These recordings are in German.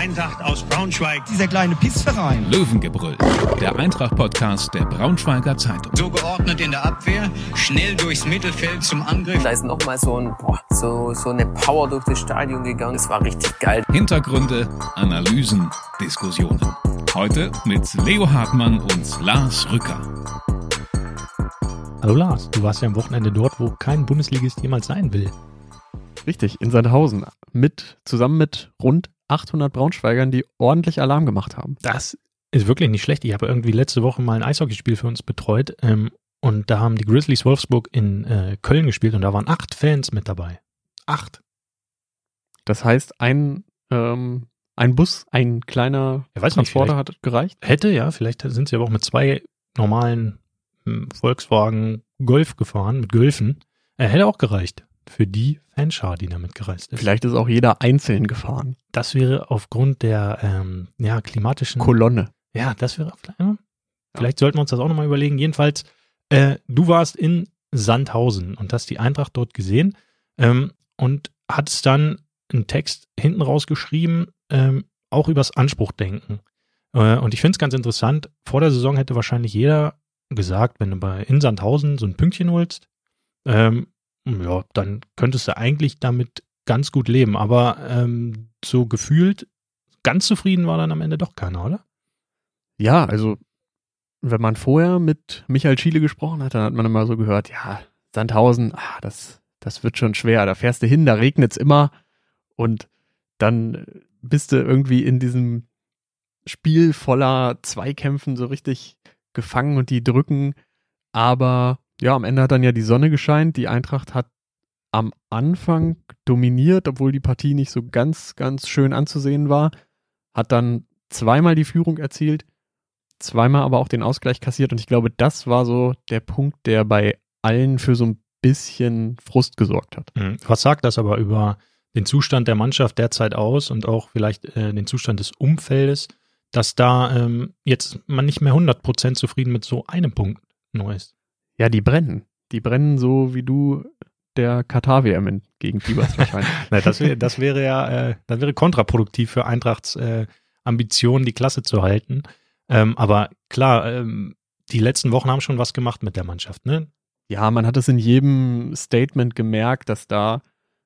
Eintracht aus Braunschweig. Dieser kleine Pissverein. Löwengebrüll, der Eintracht-Podcast der Braunschweiger Zeitung. So geordnet in der Abwehr, schnell durchs Mittelfeld zum Angriff. Da ist nochmal so, ein, boah, so, so eine Power durch das Stadion gegangen. Das war richtig geil. Hintergründe, Analysen, Diskussionen. Heute mit Leo Hartmann und Lars Rücker. Hallo Lars, du warst ja am Wochenende dort, wo kein Bundesligist jemals sein will. Richtig, in Sandhausen. Mit, zusammen mit rund 800 Braunschweigern, die ordentlich Alarm gemacht haben. Das ist wirklich nicht schlecht. Ich habe irgendwie letzte Woche mal ein Eishockeyspiel für uns betreut ähm, und da haben die Grizzlies Wolfsburg in äh, Köln gespielt und da waren acht Fans mit dabei. Acht. Das heißt, ein, ähm, ein Bus, ein kleiner nicht, Transporter vielleicht- hat gereicht. Hätte, ja, vielleicht sind sie aber auch mit zwei normalen hm, Volkswagen Golf gefahren, mit Golfen. Er hätte auch gereicht für die Fanschar, die damit gereist ist. Vielleicht ist auch jeder einzeln gefahren. Das wäre aufgrund der ähm, ja, klimatischen Kolonne. Ja, das wäre ja, vielleicht sollten wir uns das auch nochmal überlegen. Jedenfalls, äh, du warst in Sandhausen und hast die Eintracht dort gesehen ähm, und hattest dann einen Text hinten rausgeschrieben, ähm, auch übers Anspruchdenken. Äh, und ich finde es ganz interessant, vor der Saison hätte wahrscheinlich jeder gesagt, wenn du bei in Sandhausen so ein Pünktchen holst, ähm, ja, dann könntest du eigentlich damit ganz gut leben. Aber ähm, so gefühlt, ganz zufrieden war dann am Ende doch keiner, oder? Ja, also wenn man vorher mit Michael Schiele gesprochen hat, dann hat man immer so gehört, ja, Sandhausen, ah, das, das wird schon schwer. Da fährst du hin, da regnet's immer und dann bist du irgendwie in diesem Spiel voller Zweikämpfen so richtig gefangen und die drücken. Aber ja, am Ende hat dann ja die Sonne gescheint. Die Eintracht hat am Anfang dominiert, obwohl die Partie nicht so ganz, ganz schön anzusehen war. Hat dann zweimal die Führung erzielt, zweimal aber auch den Ausgleich kassiert. Und ich glaube, das war so der Punkt, der bei allen für so ein bisschen Frust gesorgt hat. Mhm. Was sagt das aber über den Zustand der Mannschaft derzeit aus und auch vielleicht äh, den Zustand des Umfeldes, dass da ähm, jetzt man nicht mehr 100% zufrieden mit so einem Punkt nur ist? Ja, die brennen. Die brennen so wie du der Katar-WM entgegenfieberst wahrscheinlich. Na, das, wär, das wäre ja, äh, das wäre kontraproduktiv für Eintrachts äh, Ambitionen, die Klasse zu halten. Ähm, aber klar, ähm, die letzten Wochen haben schon was gemacht mit der Mannschaft, ne? Ja, man hat es in jedem Statement gemerkt, dass da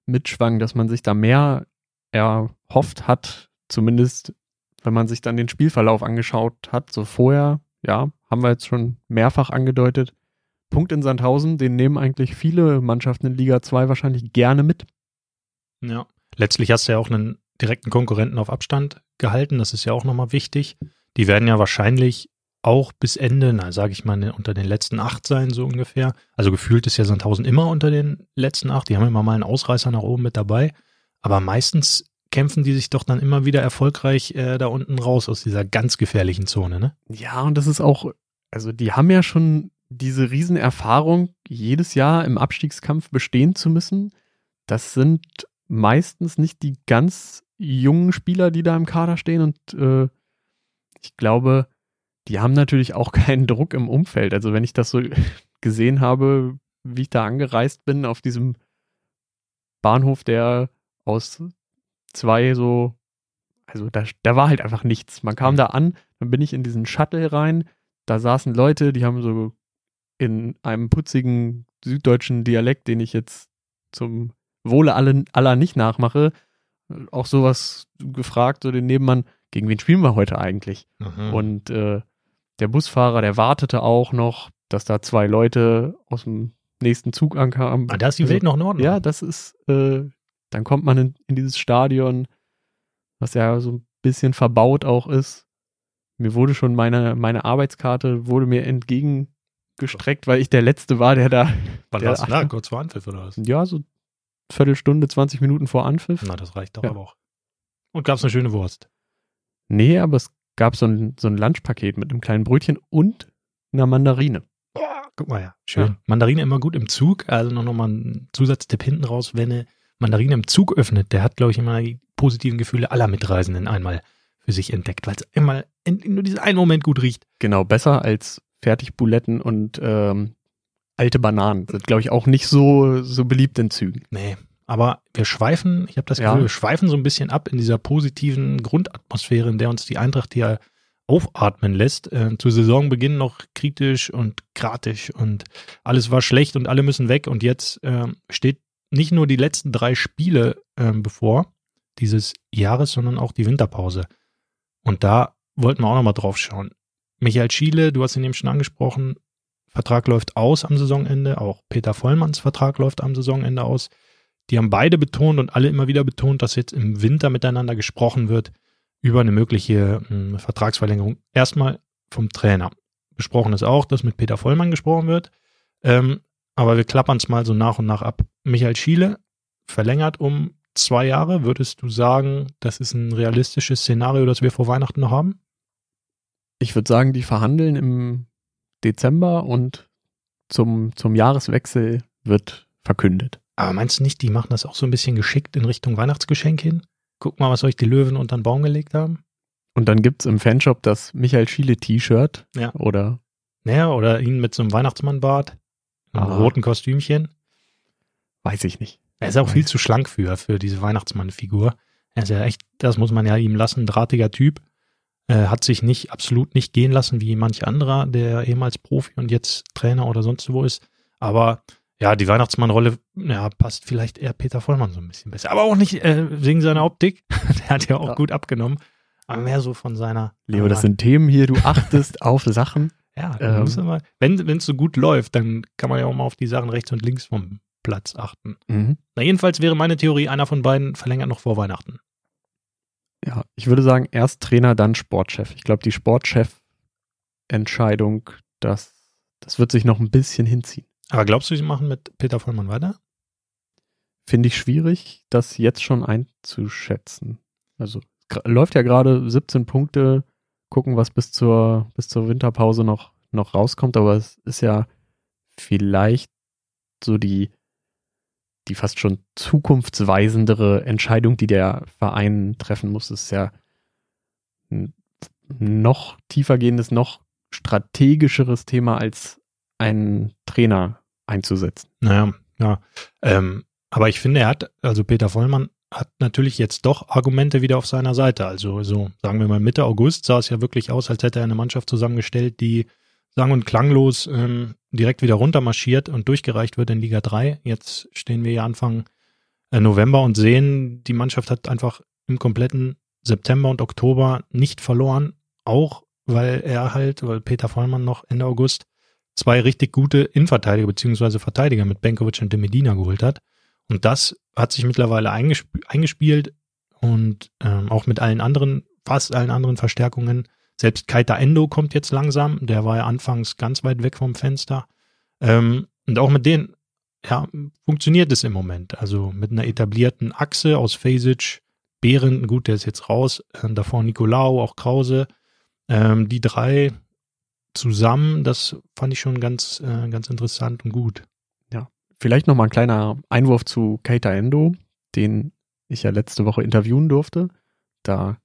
mitschwang, dass man sich da mehr erhofft hat, zumindest wenn man sich dann den Spielverlauf angeschaut hat. So vorher, ja, haben wir jetzt schon mehrfach angedeutet. Punkt in Sandhausen, den nehmen eigentlich viele Mannschaften in Liga 2 wahrscheinlich gerne mit. Ja. Letztlich hast du ja auch einen direkten Konkurrenten auf Abstand gehalten. Das ist ja auch nochmal wichtig. Die werden ja wahrscheinlich auch bis Ende, na, sage ich mal, unter den letzten acht sein, so ungefähr. Also gefühlt ist ja Sandhausen immer unter den letzten acht. Die haben immer mal einen Ausreißer nach oben mit dabei. Aber meistens kämpfen die sich doch dann immer wieder erfolgreich äh, da unten raus aus dieser ganz gefährlichen Zone, ne? Ja, und das ist auch, also die haben ja schon diese Riesenerfahrung, jedes Jahr im Abstiegskampf bestehen zu müssen. Das sind meistens nicht die ganz jungen Spieler, die da im Kader stehen. Und äh, ich glaube, die haben natürlich auch keinen Druck im Umfeld. Also wenn ich das so gesehen habe, wie ich da angereist bin auf diesem Bahnhof, der aus zwei so, also da, da war halt einfach nichts. Man kam da an, dann bin ich in diesen Shuttle rein, da saßen Leute, die haben so in einem putzigen süddeutschen Dialekt, den ich jetzt zum Wohle alle, aller nicht nachmache, auch sowas gefragt, so den Nebenmann, gegen wen spielen wir heute eigentlich? Mhm. Und äh, der Busfahrer, der wartete auch noch, dass da zwei Leute aus dem nächsten Zug ankamen. ah, da ist die Welt noch in Ordnung. Ja, das ist, äh, dann kommt man in, in dieses Stadion, was ja so ein bisschen verbaut auch ist. Mir wurde schon meine, meine Arbeitskarte wurde mir entgegengestreckt, weil ich der Letzte war, der da, Wann der warst du da? Kurz vor Anpfiff oder was? ja, so Viertelstunde, 20 Minuten vor Anpfiff. Na, das reicht doch Ja. aber auch. Und gab's eine schöne Wurst. Nee, aber es gab so ein, so ein Lunchpaket mit einem kleinen Brötchen und einer Mandarine. Guck mal ja, schön. Ja. Mandarine immer gut im Zug. Also noch, noch mal ein Zusatztipp hinten raus, wenn eine Mandarine im Zug öffnet, der hat, glaube ich, immer die positiven Gefühle aller Mitreisenden einmal für sich entdeckt, weil es einmal in, in nur diesen einen Moment gut riecht. Genau, besser als Fertigbuletten und ähm, alte Bananen. Sind, glaube ich, auch nicht so, so beliebt in Zügen. Nee, Aber wir schweifen, ich habe das Ja. Gefühl, wir schweifen so ein bisschen ab in dieser positiven Grundatmosphäre, in der uns die Eintracht hier aufatmen lässt. Äh, zu Saisonbeginn noch kritisch und kratisch und alles war schlecht und alle müssen weg. Und jetzt ähm, steht nicht nur die letzten drei Spiele ähm, bevor dieses Jahres, sondern auch die Winterpause. Und da wollten wir auch nochmal drauf schauen. Michael Schiele, du hast ihn eben schon angesprochen, Vertrag läuft aus am Saisonende, auch Peter Vollmanns Vertrag läuft am Saisonende aus. Die haben beide betont und alle immer wieder betont, dass jetzt im Winter miteinander gesprochen wird über eine mögliche mh, Vertragsverlängerung. Erstmal vom Trainer. Besprochen ist auch, dass mit Peter Vollmann gesprochen wird. Ähm, aber wir klappern es mal so nach und nach ab. Michael Schiele verlängert um zwei Jahre. Würdest du sagen, das ist ein realistisches Szenario, das wir vor Weihnachten noch haben? Ich würde sagen, die verhandeln im Dezember und zum, zum Jahreswechsel wird verkündet. Aber meinst du nicht, die machen das auch so ein bisschen geschickt in Richtung Weihnachtsgeschenk hin? Guck mal, was euch die Löwen unter den Baum gelegt haben. Und dann gibt's im Fanshop das Michael Schiele T-Shirt Ja. oder Naja, oder ihn mit so einem Weihnachtsmannbart, einem Ah. roten Kostümchen. weiß ich nicht. Er ist auch viel zu schlank für, für diese Weihnachtsmann-Figur. Er ist ja echt, das muss man ja ihm lassen, drahtiger Typ. Äh, hat sich nicht, absolut nicht gehen lassen wie manch anderer, der ehemals Profi und jetzt Trainer oder sonst wo ist. Aber ja, die Weihnachtsmann-Rolle, ja, passt vielleicht eher Peter Vollmann so ein bisschen besser. Aber auch nicht äh, wegen seiner Optik. Der hat ja auch Ja. gut abgenommen. Aber mehr so von seiner. Leo, das sind Themen hier, du achtest auf Sachen. Ja, Ähm, mal, wenn es so gut läuft, dann kann man ja auch mal auf die Sachen rechts und links vom Platz achten. Mhm. Na, jedenfalls wäre meine Theorie, einer von beiden verlängert noch vor Weihnachten. Ja, ich würde sagen, erst Trainer, dann Sportchef. Ich glaube, die Sportchef-Entscheidung, das, das wird sich noch ein bisschen hinziehen. Aber glaubst du, sie machen mit Peter Vollmann weiter? Finde ich schwierig, das jetzt schon einzuschätzen. Also läuft ja gerade 17 Punkte, gucken, was bis zur, bis zur Winterpause noch, noch rauskommt, aber es ist ja vielleicht so die, die fast schon zukunftsweisendere Entscheidung, die der Verein treffen muss. Ist ja ein noch tiefergehendes, noch strategischeres Thema als einen Trainer einzusetzen. Naja, ja. Ähm, aber ich finde, er hat, also Peter Vollmann hat natürlich jetzt doch Argumente wieder auf seiner Seite. Also so, sagen wir mal, Mitte August sah es ja wirklich aus, als hätte er eine Mannschaft zusammengestellt, die sang- und klanglos ähm, direkt wieder runtermarschiert und durchgereicht wird in Liga 3. Jetzt stehen wir ja Anfang äh, November und sehen, die Mannschaft hat einfach im kompletten September und Oktober nicht verloren, auch weil er halt, weil Peter Vollmann noch Ende August zwei richtig gute Innenverteidiger beziehungsweise Verteidiger mit Benkovic und de Medina geholt hat. Und das hat sich mittlerweile eingesp eingespielt und ähm, auch mit allen anderen, fast allen anderen Verstärkungen. Selbst Kaita Endo kommt jetzt langsam, der war ja anfangs ganz weit weg vom Fenster. Ähm, und auch mit denen, ja, funktioniert es im Moment. Also mit einer etablierten Achse aus Fasic, Behren, gut, der ist jetzt raus, äh, davor Nicolau, auch Krause. Ähm, die drei zusammen, das fand ich schon ganz, äh, ganz interessant und gut. Vielleicht noch mal ein kleiner Einwurf zu Keita Endo, den ich ja letzte Woche interviewen durfte. Da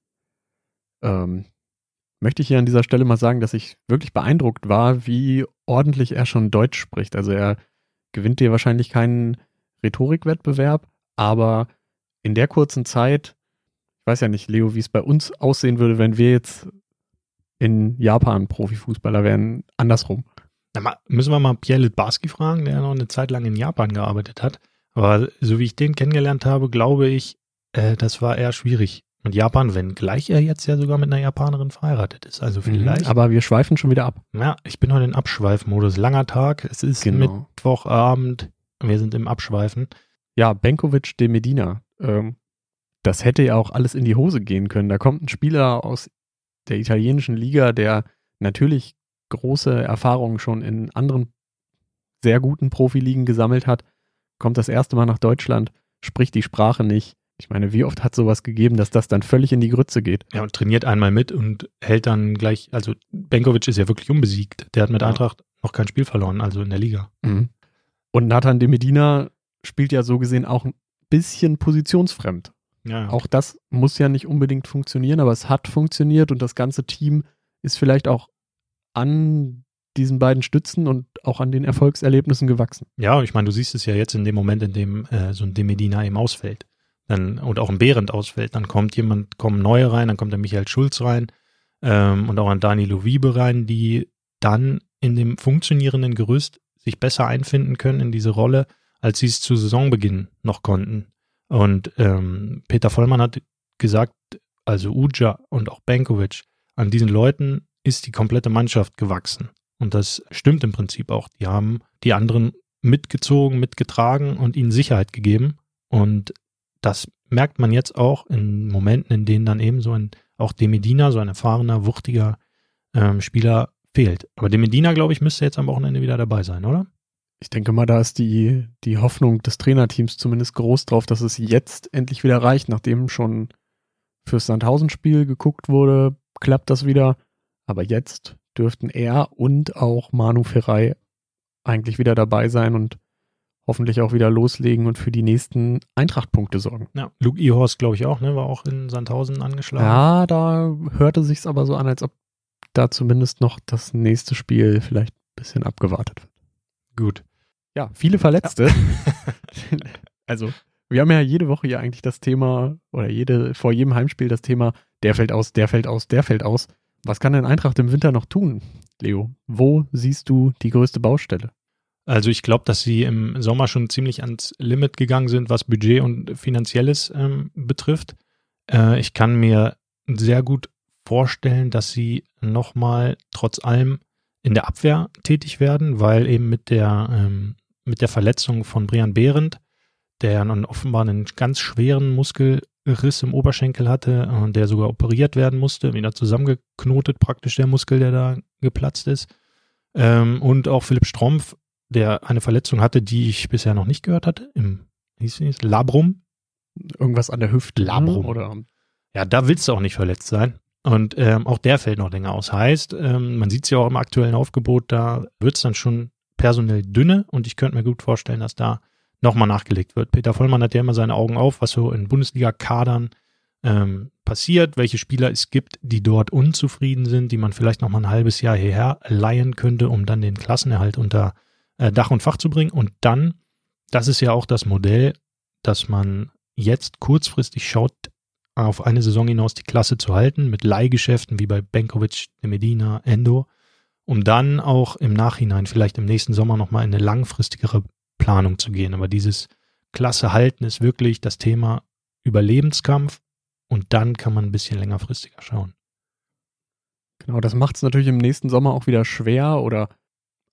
ähm, möchte ich hier an dieser Stelle mal sagen, dass ich wirklich beeindruckt war, wie ordentlich er schon Deutsch spricht. Also er gewinnt dir wahrscheinlich keinen Rhetorikwettbewerb, aber in der kurzen Zeit, ich weiß ja nicht, Leo, wie es bei uns aussehen würde, wenn wir jetzt in Japan Profifußballer wären, andersrum. Na, müssen wir mal Pierre Litbarski fragen, der noch eine Zeit lang in Japan gearbeitet hat. Aber so wie ich den kennengelernt habe, glaube ich, äh, das war eher schwierig mit Japan, wenngleich er jetzt ja sogar mit einer Japanerin verheiratet ist. Also vielleicht. Mhm, aber wir schweifen schon wieder ab. ja, ich bin heute in Abschweifmodus. Langer Tag, es ist Genau. Mittwochabend, wir sind im Abschweifen. Ja, Benkovic de Medina. Ähm, das hätte ja auch alles in die Hose gehen können. Da kommt ein Spieler aus der italienischen Liga, der natürlich große Erfahrungen schon in anderen sehr guten Profiligen gesammelt hat, kommt das erste Mal nach Deutschland, spricht die Sprache nicht. Ich meine, wie oft hat sowas gegeben, dass das dann völlig in die Grütze geht? Ja, und trainiert einmal mit und hält dann gleich, also Benkovic ist ja wirklich unbesiegt. Der hat mit Ja. Eintracht noch kein Spiel verloren, also in der Liga. Mhm. Und Nathan de Medina spielt ja so gesehen auch ein bisschen positionsfremd. Ja. Auch das muss ja nicht unbedingt funktionieren, aber es hat funktioniert und das ganze Team ist vielleicht auch an diesen beiden Stützen und auch an den Erfolgserlebnissen gewachsen. Ja, ich meine, du siehst es ja jetzt in dem Moment, in dem äh, so ein Demedina eben ausfällt. Dann, und auch ein Behrendt ausfällt, dann kommt jemand, kommen neue rein, dann kommt der Michael Schulz rein ähm, und auch ein Danilo Wiebe rein, die dann in dem funktionierenden Gerüst sich besser einfinden können in diese Rolle, als sie es zu Saisonbeginn noch konnten. Und ähm, Peter Vollmann hat gesagt, also Uja und auch Benkovic, an diesen Leuten ist die komplette Mannschaft gewachsen. Und das stimmt im Prinzip auch. Die haben die anderen mitgezogen, mitgetragen und ihnen Sicherheit gegeben. Und das merkt man jetzt auch in Momenten, in denen dann eben so ein, auch Demedina, so ein erfahrener, wuchtiger ähm, Spieler fehlt. Aber Demedina, glaube ich, müsste jetzt am Wochenende wieder dabei sein, oder? Ich denke mal, da ist die, die Hoffnung des Trainerteams zumindest groß drauf, dass es jetzt endlich wieder reicht, nachdem schon fürs Sandhausen-Spiel geguckt wurde, klappt das wieder. Aber jetzt dürften er und auch Manu Ferrei eigentlich wieder dabei sein und hoffentlich auch wieder loslegen und für die nächsten Eintrachtpunkte sorgen. Ja, Luke Ihorst, glaube ich auch, ne, war auch in Sandhausen angeschlagen. Ja, da hörte sich's aber so an, als ob da zumindest noch das nächste Spiel vielleicht ein bisschen abgewartet wird. Gut. Ja, viele Verletzte. Ja. also, wir haben ja jede Woche hier eigentlich das Thema, oder jede, vor jedem Heimspiel das Thema, der fällt aus, der fällt aus, der fällt aus. Was kann denn Eintracht im Winter noch tun, Leo? Wo siehst du die größte Baustelle? Also ich glaube, dass sie im Sommer schon ziemlich ans Limit gegangen sind, was Budget und Finanzielles ähm, betrifft. Äh, ich kann mir sehr gut vorstellen, dass sie nochmal trotz allem in der Abwehr tätig werden, weil eben mit der, ähm, mit der Verletzung von Brian Behrendt, der nun offenbar einen ganz schweren Muskel Riss im Oberschenkel hatte und der sogar operiert werden musste, wieder zusammengeknotet praktisch der Muskel, der da geplatzt ist. Ähm, und auch Philipp Strompf, der eine Verletzung hatte, die ich bisher noch nicht gehört hatte, im hieß es, Labrum. Irgendwas an der Hüfte. Labrum. Oder, ja, da willst du auch nicht verletzt sein. Und ähm, auch der fällt noch länger aus. Heißt, ähm, man sieht es ja auch im aktuellen Aufgebot, da wird es dann schon personell dünne und ich könnte mir gut vorstellen, dass da nochmal nachgelegt wird. Peter Vollmann hat ja immer seine Augen auf, was so in Bundesliga-Kadern ähm, passiert, welche Spieler es gibt, die dort unzufrieden sind, die man vielleicht nochmal ein halbes Jahr hierher leihen könnte, um dann den Klassenerhalt unter äh, Dach und Fach zu bringen. Und dann, das ist ja auch das Modell, dass man jetzt kurzfristig schaut, auf eine Saison hinaus die Klasse zu halten, mit Leihgeschäften wie bei Benkovic, Medina, Endo, um dann auch im Nachhinein, vielleicht im nächsten Sommer nochmal in eine langfristigere Planung zu gehen. Aber dieses Klasse halten ist wirklich das Thema Überlebenskampf und dann kann man ein bisschen längerfristiger schauen. Genau, das macht es natürlich im nächsten Sommer auch wieder schwer oder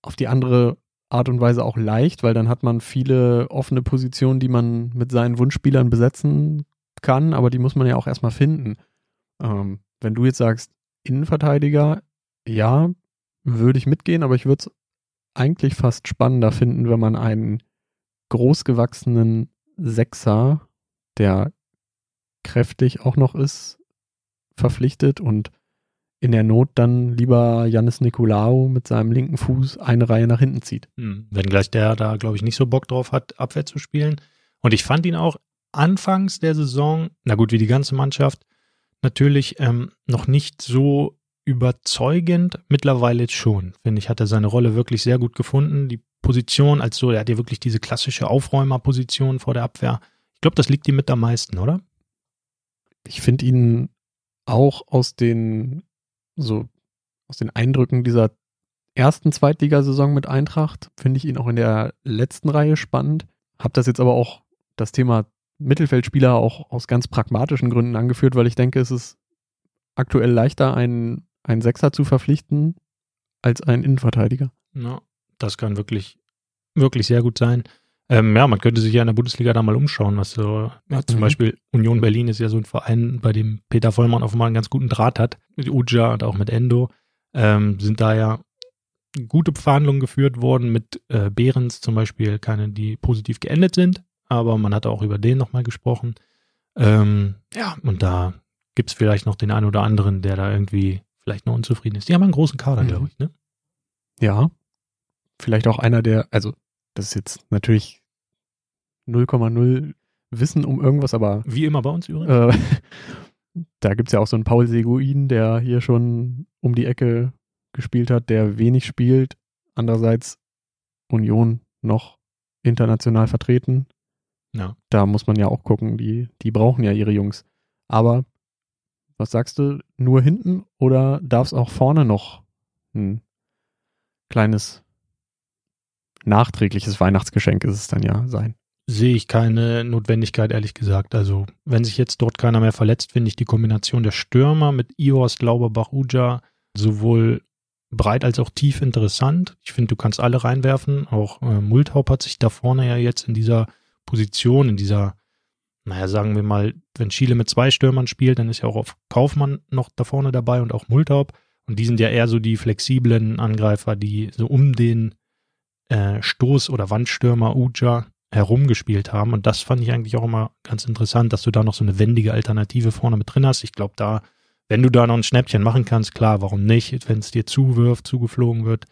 auf die andere Art und Weise auch leicht, weil dann hat man viele offene Positionen, die man mit seinen Wunschspielern besetzen kann, aber die muss man ja auch erstmal finden. Ähm, wenn du jetzt sagst, Innenverteidiger, ja, würde ich mitgehen, aber ich würde es eigentlich fast spannender finden, wenn man einen großgewachsenen Sechser, der kräftig auch noch ist, verpflichtet und in der Not dann lieber Janis Nikolaou mit seinem linken Fuß eine Reihe nach hinten zieht. Hm, wenn gleich der da, glaube ich, nicht so Bock drauf hat, Abwehr zu spielen. Und ich fand ihn auch anfangs der Saison, na gut, wie die ganze Mannschaft, natürlich ähm, noch nicht so überzeugend. Mittlerweile jetzt schon, finde ich, hat er seine Rolle wirklich sehr gut gefunden. Die Position als so, er hat ja wirklich diese klassische Aufräumerposition vor der Abwehr. Ich glaube, das liegt ihm mit am meisten, oder? Ich finde ihn auch aus den so aus den Eindrücken dieser ersten Zweitligasaison mit Eintracht finde ich ihn auch in der letzten Reihe spannend. Hab das jetzt aber auch das Thema Mittelfeldspieler auch aus ganz pragmatischen Gründen angeführt, weil ich denke, es ist aktuell leichter, einen einen Sechser zu verpflichten als einen Innenverteidiger. Ja, das kann wirklich, wirklich sehr gut sein. Ähm, ja, man könnte sich ja in der Bundesliga da mal umschauen, was so, ja, zum mhm. Beispiel Union Berlin ist ja so ein Verein, bei dem Peter Vollmann offenbar einen ganz guten Draht hat, mit Uja und auch mit Endo, ähm, sind da ja gute Verhandlungen geführt worden mit äh, Behrens zum Beispiel, keine, die positiv geendet sind, aber man hat auch über den nochmal gesprochen. Ähm, ja, und da gibt es vielleicht noch den einen oder anderen, der da irgendwie vielleicht noch unzufrieden ist. Die haben einen großen Kader, mhm. glaube ich, ne? Ja. Vielleicht auch einer der, also das ist jetzt natürlich 0,0 Wissen um irgendwas, aber. Wie immer bei uns übrigens. Äh, da gibt es ja auch so einen Paul Seguin, der hier schon um die Ecke gespielt hat, der wenig spielt. Andererseits Union noch international vertreten. Ja. Da muss man ja auch gucken, die, die brauchen ja ihre Jungs. Aber was sagst du, nur hinten oder darf es auch vorne noch ein kleines nachträgliches Weihnachtsgeschenk ist es dann ja sein? Sehe ich keine Notwendigkeit, ehrlich gesagt. Also, wenn sich jetzt dort keiner mehr verletzt, finde ich die Kombination der Stürmer mit Ios, Glauberbach, Uja sowohl breit als auch tief interessant. Ich finde, du kannst alle reinwerfen. Auch äh, Multhaup hat sich da vorne ja jetzt in dieser Position, in dieser, naja, sagen wir mal, wenn Chile mit zwei Stürmern spielt, dann ist ja auch auf Kaufmann noch da vorne dabei und auch Multhaup. Und die sind ja eher so die flexiblen Angreifer, die so um den äh, Stoß- oder Wandstürmer Uja herumgespielt haben. Und das fand ich eigentlich auch immer ganz interessant, dass du da noch so eine wendige Alternative vorne mit drin hast. Ich glaube, da, wenn du da noch ein Schnäppchen machen kannst, klar, warum nicht? Wenn es dir zuwirft, zugeflogen wird,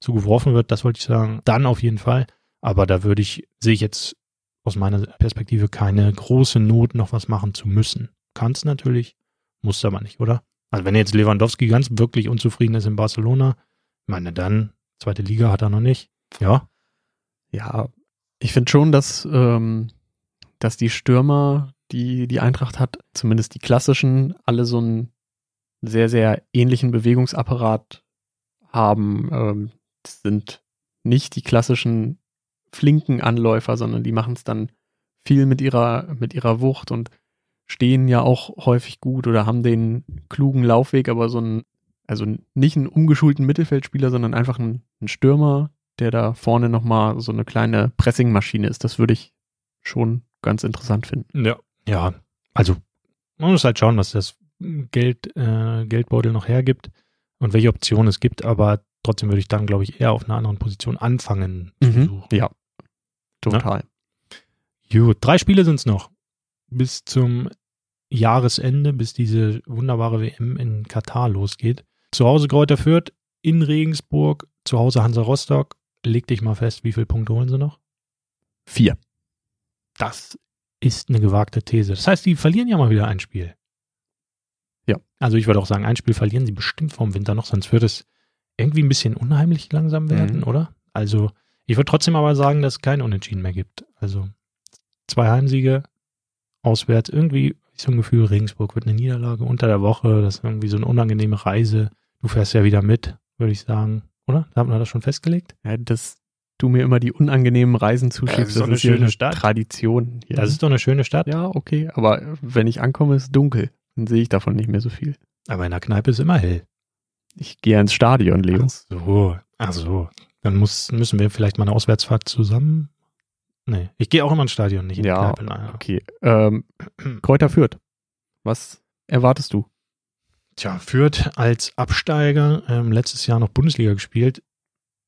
zugeworfen wird, das wollte ich sagen, dann auf jeden Fall. Aber da würde ich, sehe ich jetzt aus meiner Perspektive keine große Not, noch was machen zu müssen. Kannst natürlich, musst aber nicht, oder? Also wenn jetzt Lewandowski ganz wirklich unzufrieden ist in Barcelona, meine dann, zweite Liga hat er noch nicht. Ja. Ja, ich finde schon, dass, ähm, dass die Stürmer, die die Eintracht hat, zumindest die klassischen, alle so einen sehr, sehr ähnlichen Bewegungsapparat haben. Ähm, sind nicht die klassischen flinken Anläufer, sondern die machen es dann viel mit ihrer, mit ihrer Wucht und stehen ja auch häufig gut oder haben den klugen Laufweg, aber so ein, also nicht einen umgeschulten Mittelfeldspieler, sondern einfach einen, einen Stürmer, der da vorne nochmal so eine kleine Pressingmaschine ist. Das würde ich schon ganz interessant finden. Ja. Ja, also man muss halt schauen, was das Geld, äh, Geldbeutel noch hergibt und welche Optionen es gibt, aber trotzdem würde ich dann, glaube ich, eher auf einer anderen Position anfangen zu suchen. Ja, total. Gut, drei Spiele sind es noch bis zum Jahresende, bis diese wunderbare WM in Katar losgeht. Zu Hause Kräuter Fürth, in Regensburg, zu Hause Hansa Rostock. Leg dich mal fest, wie viele Punkte holen sie noch? Vier. Das ist eine gewagte These. Das heißt, die verlieren ja mal wieder ein Spiel. Ja. Also ich würde auch sagen, ein Spiel verlieren sie bestimmt vom Winter noch, sonst wird es irgendwie ein bisschen unheimlich langsam werden, Mhm. oder? Also ich würde trotzdem aber sagen, dass es kein Unentschieden mehr gibt. Also zwei Heimsiege, auswärts, irgendwie ich so ein Gefühl, Regensburg wird eine Niederlage unter der Woche, das ist irgendwie so eine unangenehme Reise. Du fährst ja wieder mit, würde ich sagen, oder? Da haben wir das schon festgelegt? Ja, dass du mir immer die unangenehmen Reisen zuschickst, Ja, das ist doch das eine ist ja schöne eine Stadt. Tradition. Hier. Das ist doch eine schöne Stadt. ja, okay, aber wenn ich ankomme, ist es dunkel. Dann sehe ich davon nicht mehr so viel. Aber in der Kneipe ist immer hell. Ich gehe ins Stadion, Leo. Ach so, ach so. Dann muss, müssen wir vielleicht mal eine Auswärtsfahrt zusammen. Nee, ich gehe auch immer ins Stadion, nicht in die Ja, Kneipe. Naja. Okay. Ähm, Kräuter Fürth. Was erwartest du? Tja, Fürth als Absteiger, ähm, letztes Jahr noch Bundesliga gespielt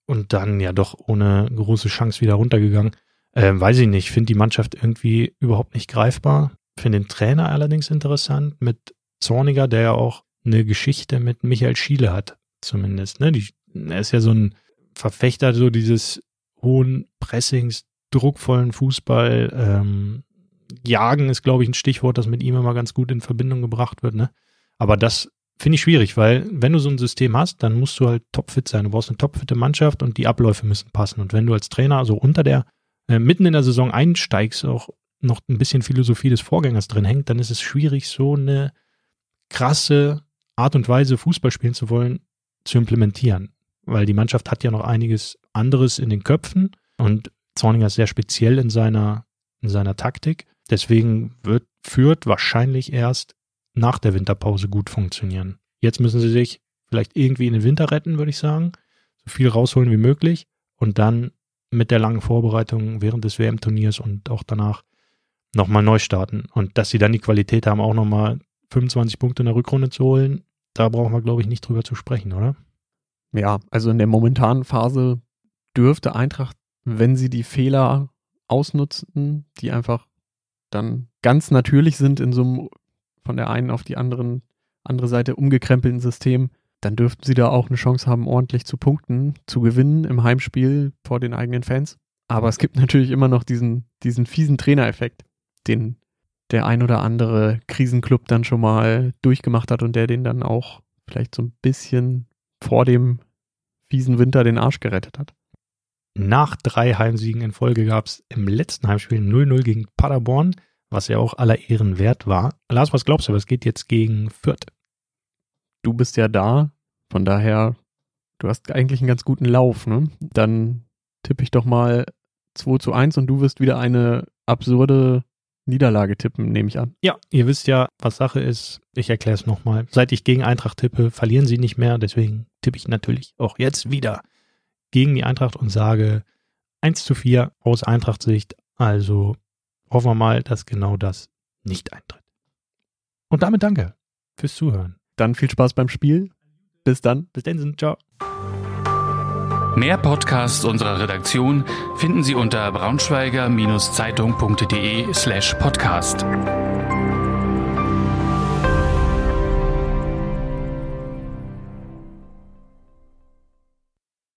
und dann ja doch ohne große Chance wieder runtergegangen. Ähm, weiß ich nicht, finde die Mannschaft irgendwie überhaupt nicht greifbar. Finde den Trainer allerdings interessant mit Zorniger, der ja auch eine Geschichte mit Michael Schiele hat, zumindest. Ne? Die, er ist ja so ein Verfechter so dieses hohen Pressings, druckvollen Fußball. Ähm, Jagen ist, glaube ich, ein Stichwort, das mit ihm immer ganz gut in Verbindung gebracht wird. Ne? Aber das finde ich schwierig, weil wenn du so ein System hast, dann musst du halt topfit sein. Du brauchst eine topfitte Mannschaft und die Abläufe müssen passen. Und wenn du als Trainer so unter der, äh, mitten in der Saison einsteigst, auch noch ein bisschen Philosophie des Vorgängers drin hängt, dann ist es schwierig, so eine krasse Art und Weise Fußball spielen zu wollen, zu implementieren. Weil die Mannschaft hat ja noch einiges anderes in den Köpfen und Zorniger ist sehr speziell in seiner, in seiner Taktik. Deswegen wird Fürth wahrscheinlich erst nach der Winterpause gut funktionieren. Jetzt müssen sie sich vielleicht irgendwie in den Winter retten, würde ich sagen. So viel rausholen wie möglich und dann mit der langen Vorbereitung während des WM-Turniers und auch danach nochmal neu starten. Und dass sie dann die Qualität haben, auch nochmal 25 Punkte in der Rückrunde zu holen, da brauchen wir, glaube ich, nicht drüber zu sprechen, oder? Ja, also in der momentanen Phase dürfte Eintracht, wenn sie die Fehler ausnutzen, die einfach dann ganz natürlich sind in so einem von der einen auf die anderen, andere Seite umgekrempelten System, dann dürften sie da auch eine Chance haben, ordentlich zu punkten, zu gewinnen im Heimspiel vor den eigenen Fans. Aber es gibt natürlich immer noch diesen, diesen fiesen Trainereffekt, den der ein oder andere Krisenclub dann schon mal durchgemacht hat und der den dann auch vielleicht so ein bisschen vor dem fiesen Winter den Arsch gerettet hat. Nach drei Heimsiegen in Folge gab es im letzten Heimspiel 0-0 gegen Paderborn, was ja auch aller Ehren wert war. Lars, was glaubst du, was geht jetzt gegen Fürth? Du bist ja da, von daher, du hast eigentlich einen ganz guten Lauf, ne? Dann tippe ich doch mal 2 zu 1 und du wirst wieder eine absurde Niederlage tippen, nehme ich an. Ja, ihr wisst ja, was Sache ist. Ich erkläre es nochmal. Seit ich gegen Eintracht tippe, verlieren sie nicht mehr. Deswegen tippe ich natürlich auch jetzt wieder gegen die Eintracht und sage 1 zu 4 aus Eintracht-Sicht. Also hoffen wir mal, dass genau das nicht eintritt. Und damit danke fürs Zuhören. Dann viel Spaß beim Spiel. Bis dann. Bis dann, ciao. Mehr Podcasts unserer Redaktion finden Sie unter braunschweiger-zeitung.de slash podcast.